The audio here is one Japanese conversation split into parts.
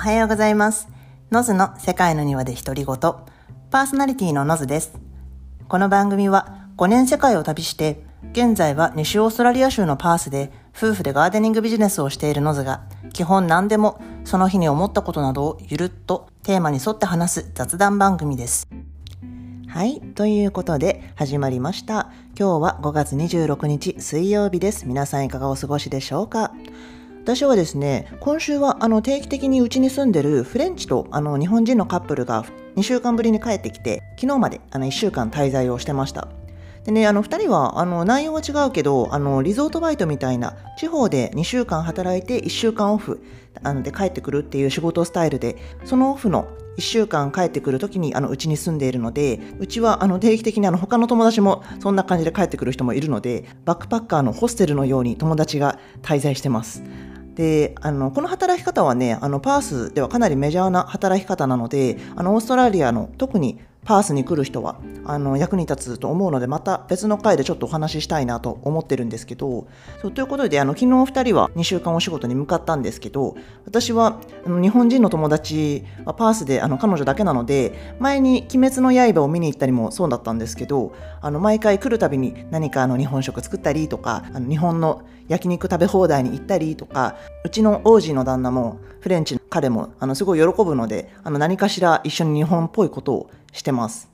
おはようございます。ノズの世界の庭で独り言。パーソナリティのノズです。この番組は5年世界を旅して、現在は西オーストラリア州のパースで夫婦でガーデニングビジネスをしているノズが、基本何でもその日に思ったことなどをゆるっとテーマに沿って話す雑談番組です。はい。ということで、始まりました。今日は5月26日水曜日です。皆さんいかがお過ごしでしょうか？私はですね、今週はあの定期的にうちに住んでるフレンチとあの日本人のカップルが2週間ぶりに帰ってきて、昨日まであの1週間滞在をしてました。でね、あの2人はあの内容は違うけどあのリゾートバイトみたいな地方で2週間働いて1週間オフあので帰ってくるっていう仕事スタイルでそのオフの1週間帰ってくる時にあのうちに住んでいるのでうちはあの定期的にあの他の友達もそんな感じで帰ってくる人もいるのでバックパッカーのホステルのように友達が滞在してます。であのこの働き方はねあのパースではかなりメジャーな働き方なのであのオーストラリアの特にパースに来る人はあの役に立つと思うのでまた別の回でちょっとお話ししたいなと思ってるんですけどそうということであの昨日2人は2週間お仕事に向かったんですけど私はあの日本人の友達はパースであの彼女だけなので前に「鬼滅の刃」を見に行ったりもそうだったんですけどあの毎回来るたびに何かあの日本食作ったりとかあの日本の焼肉食べ放題に行ったりとかうちの王子の旦那もフレンチの彼もあのすごい喜ぶのであの何かしら一緒に日本っぽいことをしてます。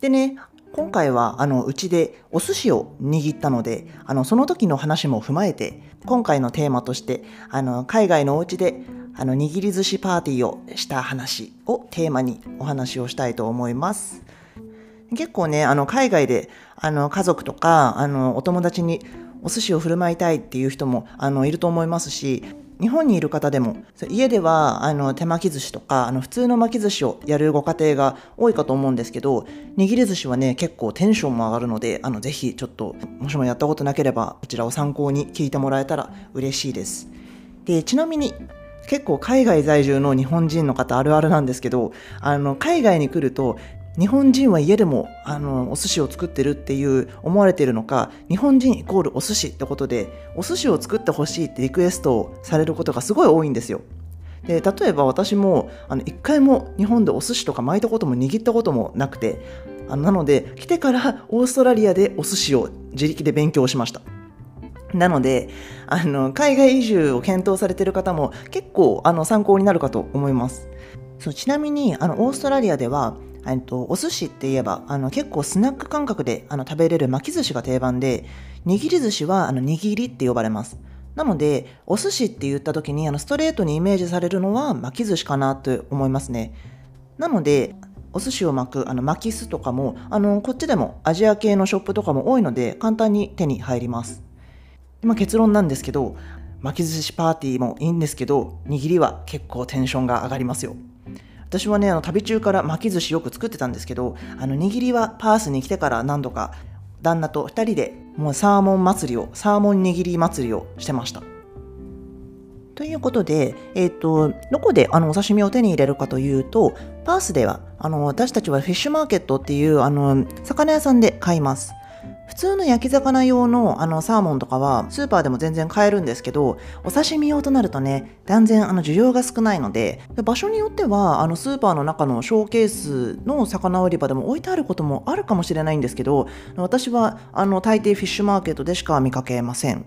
でね、今回はあのうちでお寿司を握ったのであのその時の話も踏まえて今回のテーマとしてあの海外のお家であの握り寿司パーティーをした話をテーマにお話をしたいと思います。結構ねあの海外であの家族とかあのお友達にお寿司を振る舞いたいっていう人もあのいると思いますし日本にいる方でも家ではあの手巻き寿司とかあの普通の巻き寿司をやるご家庭が多いかと思うんですけど握り寿司はね結構テンションも上がるのであのぜひちょっともしもやったことなければこちらを参考に聞いてもらえたら嬉しいです。でちなみに結構海外在住の日本人の方あるあるなんですけどあの海外に来ると日本人は家でもあのお寿司を作ってるっていう思われてるのか日本人イコールお寿司ってことでお寿司を作ってほしいってリクエストをされることがすごい多いんですよ。で例えば私もあの1回も日本でお寿司とか巻いたことも握ったこともなくてあなので来てからオーストラリアでお寿司を自力で勉強しました。なのであの海外移住を検討されている方も結構あの参考になるかと思います。そうちなみにあのオーストラリアではとお寿司って言えばあの結構スナック感覚であの食べれる巻き寿司が定番で握り寿司はあの握りって呼ばれます。なのでお寿司って言った時にあのストレートにイメージされるのは巻き寿司かなと思いますね。なのでお寿司を巻くあの巻きすとかもあのこっちでもアジア系のショップとかも多いので簡単に手に入ります。今結論なんですけど巻き寿司パーティーもいいんですけど握りは結構テンションが上がりますよ。私はねあの旅中から巻き寿司よく作ってたんですけどあの握りはパースに来てから何度か旦那と2人でもうサーモン祭りをサーモン握り祭りをしてましたということで、えっ、ー、と、どこであのお刺身を手に入れるかというと、パースでは、あの、私たちはフィッシュマーケットっていう、あの、魚屋さんで買います。普通の焼き魚用のあのサーモンとかはスーパーでも全然買えるんですけどお刺身用となるとね断然あの需要が少ないので場所によってはあのスーパーの中のショーケースの魚売り場でも置いてあることもあるかもしれないんですけど私はあの大抵フィッシュマーケットでしか見かけません。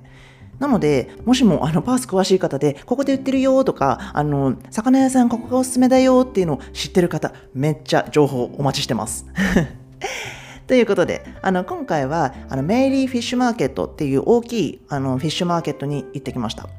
なので、もしもあのパース詳しい方で、ここで売ってるよとか、あの、魚屋さんここがおすすめだよっていうのを知ってる方、めっちゃ情報お待ちしてます。ということで、あの今回はあのメイリーフィッシュマーケットっていう大きいあのフィッシュマーケットに行ってきました。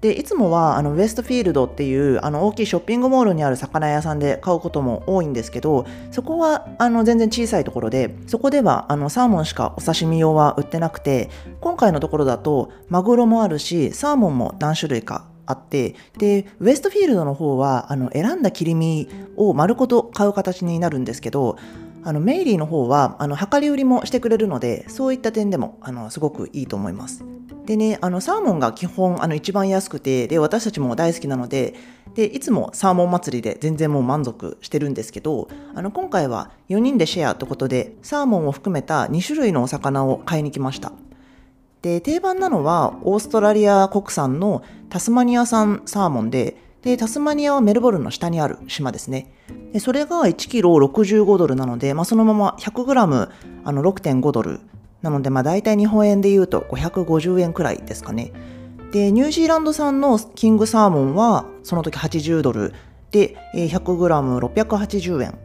でいつもはあのウェストフィールドっていうあの大きいショッピングモールにある魚屋さんで買うことも多いんですけどそこはあの全然小さいところでそこではあのサーモンしかお刺身用は売ってなくて今回のところだとマグロもあるしサーモンも何種類かあってでウエストフィールドの方はあの選んだ切り身を丸ごと買う形になるんですけどあのメイリーの方はあの量り売りもしてくれるのでそういった点でもあのすごくいいと思います。でねあのサーモンが基本あの一番安くてで私たちも大好きなのででいつもサーモン祭りで全然もう満足してるんですけどあの今回は4人でシェアってことでサーモンを含めた2種類のお魚を買いに来ました。で定番なのはオーストラリア国産のタスマニア産サーモンでで、タスマニアはメルボルンの下にある島ですね。でそれが1キロ65ドルなので、まあ、そのまま100グラムあの6.5ドルなので、まあ、大体日本円で言うと550円くらいですかね。で、ニュージーランド産のキングサーモンはその時80ドルで、100グラム680円。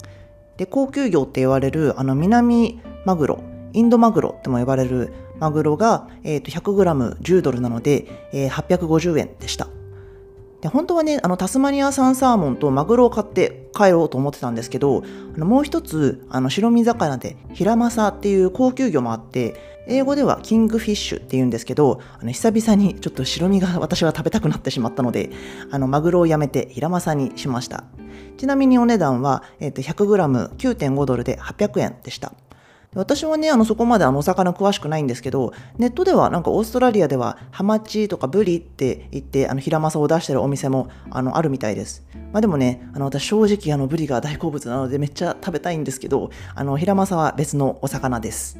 で、高級魚って言われるあの南マグロ、インドマグロっても呼ばれるマグロが、えー、と 100g10 ドルなので、えー、850円でした。で本当はねあのタスマニア産サーモンとマグロを買って帰ろうと思ってたんですけどあのもう一つあの白身魚でヒラマサっていう高級魚もあって英語ではキングフィッシュって言うんですけどあの久々にちょっと白身が私は食べたくなってしまったのであのマグロをやめてヒラマサにしました。ちなみにお値段は、えー、と 100g9.5 ドルで800円でした。私はね、あの、そこまであの、お魚詳しくないんですけど、ネットではなんかオーストラリアでは、ハマチとかブリって言って、あの、ヒラマサを出してるお店も、あの、あるみたいです。まあでもね、あの、私正直あの、ブリが大好物なのでめっちゃ食べたいんですけど、あの、ヒラマサは別のお魚です。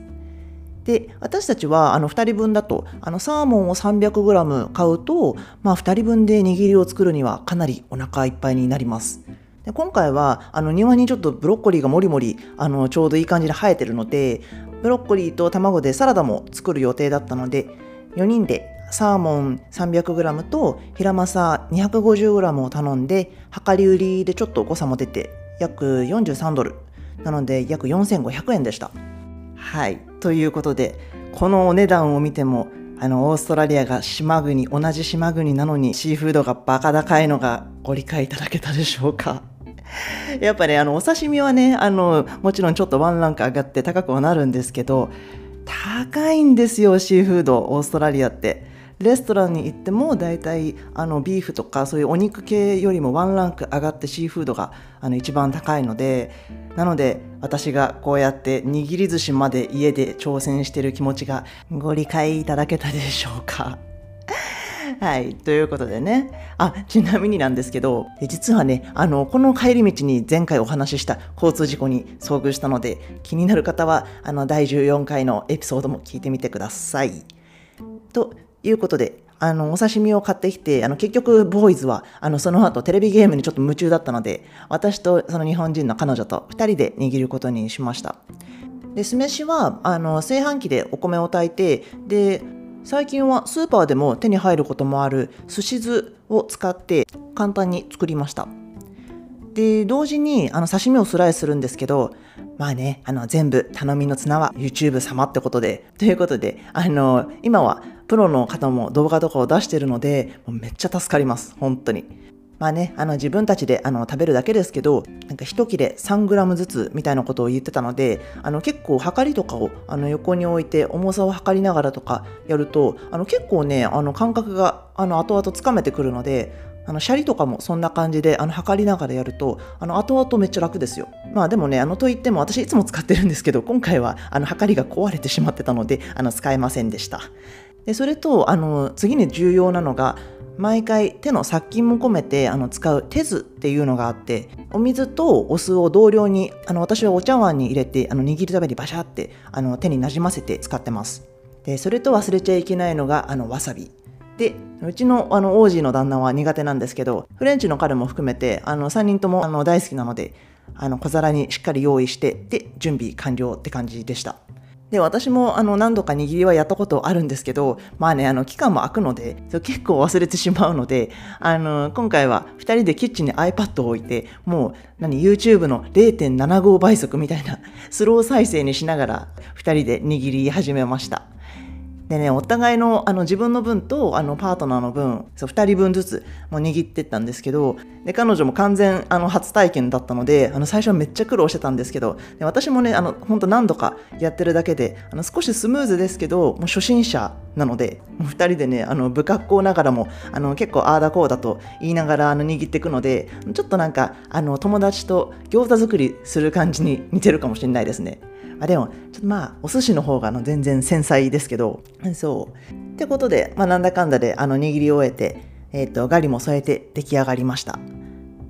で、私たちはあの2人分だと、あのサーモンを 300g 買うと、まあ2人分で握りを作るにはかなりお腹いっぱいになります。で今回はあの庭にちょっとブロッコリーがもりもりあのちょうどいい感じで生えてるのでブロッコリーと卵でサラダも作る予定だったので4人でサーモン 300g とヒラマサ 250g を頼んで量り売りでちょっと誤差も出て約43ドル。なので約4500円でした。はい。ということでこのお値段を見てもあのオーストラリアが島国同じ島国なのにシーフードがバカ高いのがご理解いただけたでしょうか？やっぱね、あの、お刺身はね、あの、もちろんちょっとワンランク上がって高くはなるんですけど、高いんですよ、シーフード、オーストラリアって。レストランに行っても大体あのビーフとかそういうお肉系よりもワンランク上がってシーフードがあの一番高いのでなので私がこうやって握り寿司まで家で挑戦してる気持ちがご理解いただけたでしょうかはい。ということでね。あ、ちなみになんですけど、実はね、あの、この帰り道に前回お話しした交通事故に遭遇したので、気になる方は、あの、第14回のエピソードも聞いてみてください。ということで、あの、お刺身を買ってきて、あの、結局、ボーイズは、あの、その後、テレビゲームにちょっと夢中だったので、私とその日本人の彼女と2人で握ることにしました。で、酢飯は、あの、炊飯器でお米を炊いて、で、最近はスーパーでも手に入ることもあるすし酢を使って簡単に作りました。で同時にあの刺身をスライスするんですけどまあねあの全部頼みの綱は YouTube 様ってことで。ということであの今はプロの方も動画とかを出してるのでめっちゃ助かります。本当に。まあね、あの自分たちであの食べるだけですけど、なんか一切れ 3g ずつみたいなことを言ってたので、あの結構量りとかをあの横に置いて重さを測りながらとかやると、あの結構ね、あの感覚があの後々つかめてくるので、あのシャリとかもそんな感じであの測りながらやるとあの後々めっちゃ楽ですよ。まあでもねあのといっても私いつも使ってるんですけど今回はあの測りが壊れてしまってたのであの使えませんでした。でそれとあの次に重要なのが毎回手の殺菌も込めてあの使う手酢っていうのがあってお水とお酢を同量にあの私はお茶碗に入れてあの握るためにバシャってあの手になじませて使ってます。でそれと忘れちゃいけないのがあのわさび。でうちのあの王子の旦那は苦手なんですけどフレンチの彼も含めてあの3人ともあの大好きなのであの小皿にしっかり用意してで準備完了って感じでした。で、私もあの何度か握りはやったことあるんですけど、まあね、あの期間も空くので、結構忘れてしまうので、あの、今回は2人でキッチンに iPad を置いて、もう、何、YouTube の0.75倍速みたいなスロー再生にしながら2人で握り始めました。でね、お互いのあの自分の分とあのパートナーの分、そう2人分ずつもう握ってったんですけど、で彼女も完全あの初体験だったので、あの最初はめっちゃ苦労してたんですけど、で私もね、あの本当何度かやってるだけで、あの少しスムーズですけど、もう初心者なので、もう2人でね、あの不格好ながらもあの結構ああだこうだと言いながらあの握っていくので、ちょっとなんかあの友達と餃子作りする感じに似てるかもしれないですね。あでも、ちょっとまあ、お寿司の方があの全然繊細ですけど、そう。ってことで、まあ、なんだかんだであの握り終えて、え、ー、と、ガリも添えて出来上がりました。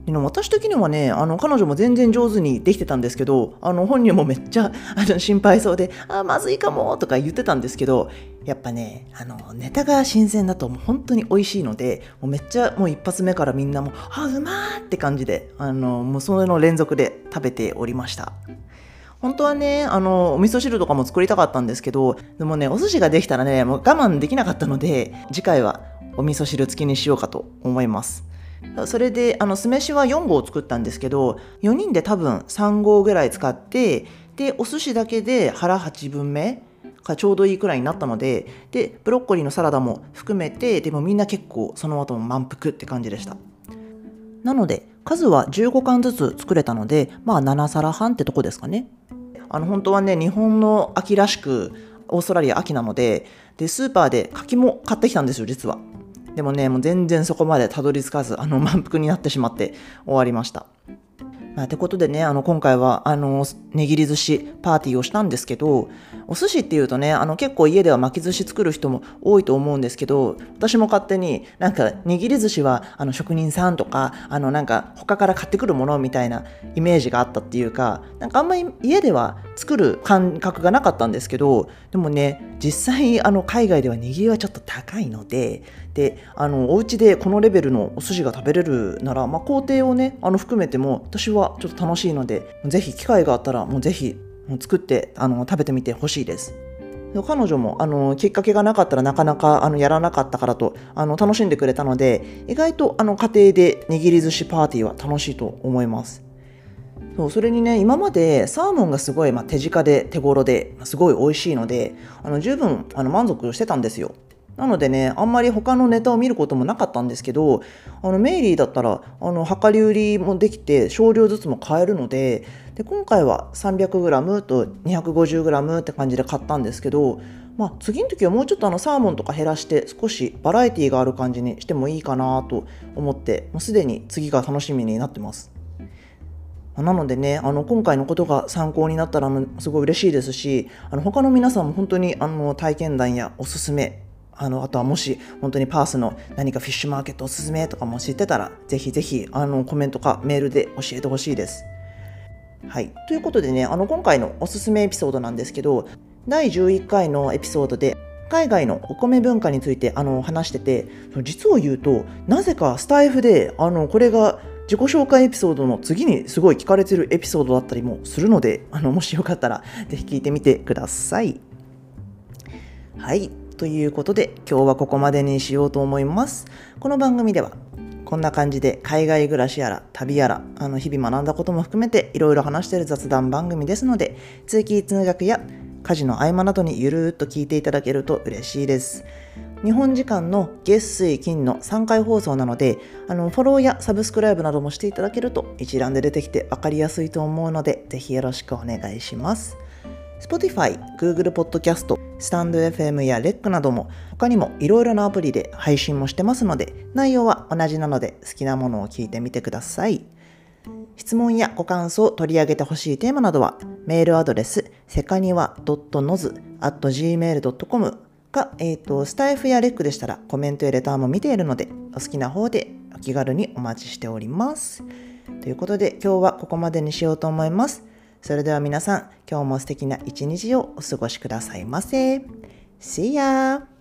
でも私的にはね、あの、彼女も全然上手にできてたんですけど、あの、本人もめっちゃ、あの、心配そうで、あ、まずいかも、とか言ってたんですけど、やっぱね、あの、ネタが新鮮だともう本当に美味しいので、もうめっちゃもう一発目からみんなも、あ、うまーって感じで、あの、もうその連続で食べておりました。本当はね、あの、お味噌汁とかも作りたかったんですけど、でもね、お寿司ができたらね、もう我慢できなかったので、次回はお味噌汁付きにしようかと思います。それであの酢飯は4合作ったんですけど4人で多分3合ぐらい使ってでお寿司だけで腹8分目がちょうどいいくらいになったのででブロッコリーのサラダも含めてでもみんな結構その後も満腹って感じでしたなので数は15貫ずつ作れたのでまあ7皿半ってとこですかねあの本当はね日本の秋らしくオーストラリア秋なのででスーパーで柿も買ってきたんですよ実はでもね、もう全然そこまでたどり着かず、あの、満腹になってしまって終わりました。まあ、てことでね、あの、今回は、あの、握り寿司パーティーをしたんですけど、お寿司っていうとね、あの、結構家では巻き寿司作る人も多いと思うんですけど、私も勝手になんか、握り寿司は、あの、職人さんとか、あの、なんか、他から買ってくるものみたいなイメージがあったっていうか、なんかあんまり家では作る感覚がなかったんですけど、でもね、実際、あの、海外では握りはちょっと高いので、であのお家でこのレベルのお寿司が食べれるなら、まあ、工程をねあの含めても私はちょっと楽しいのでぜひ機会があったらもうぜひ作ってあの食べてみてほしいです。彼女もあのきっかけがなかったらなかなかあのやらなかったからとあの楽しんでくれたので意外とあの家庭で握り寿司パーティーは楽しいと思います。そうそれにね今までサーモンがすごい、まあ、手近で手頃ですごい美味しいのであの十分あの満足してたんですよ。なのでね、あんまり他のネタを見ることもなかったんですけど、あのメイリーだったら、あの、量り売りもできて、少量ずつも買えるので、で、今回は 300g と 250g って感じで買ったんですけど、まあ、次の時はもうちょっとあのサーモンとか減らして少しバラエティーがある感じにしてもいいかなと思ってもうすでに次が楽しみになってます。なのでね、あの今回のことが参考になったらすごい嬉しいですし、あの他の皆さんも本当にあの体験談やおすすめあのあとはもし本当にパースの何かフィッシュマーケットおすすめとかも知ってたらぜひぜひあのコメントかメールで教えてほしいです。はい、ということでねあの今回のおすすめエピソードなんですけど第11回のエピソードで海外のお米文化についてあの話してて実を言うとなぜかスタイフであのこれが自己紹介エピソードの次にすごい聞かれてるエピソードだったりもするのであのもしよかったらぜひ聞いてみてください。はいということで今日はここまでにしようと思います。この番組ではこんな感じで海外暮らしやら旅やらあの日々学んだことも含めていろいろ話している雑談番組ですので通勤通学や家事の合間などにゆるーっと聞いていただけると嬉しいです。日本時間の月水金の3回放送なのであのフォローやサブスクライブなどもしていただけると一覧で出てきて分かりやすいと思うのでぜひよろしくお願いします。Spotify、Google Podcast、スタンド FM や REC なども他にもいろいろなアプリで配信もしてますので内容は同じなので好きなものを聞いてみてください。質問やご感想、取り上げてほしいテーマなどはメールアドレスセカニワ .noz.gmail.com か、えーと、スタイフやレックでしたらコメントやレターも見ているのでお好きな方でお気軽にお待ちしております。ということで今日はここまでにしようと思います。それでは皆さん、今日も素敵な一日をお過ごしくださいませ。See ya!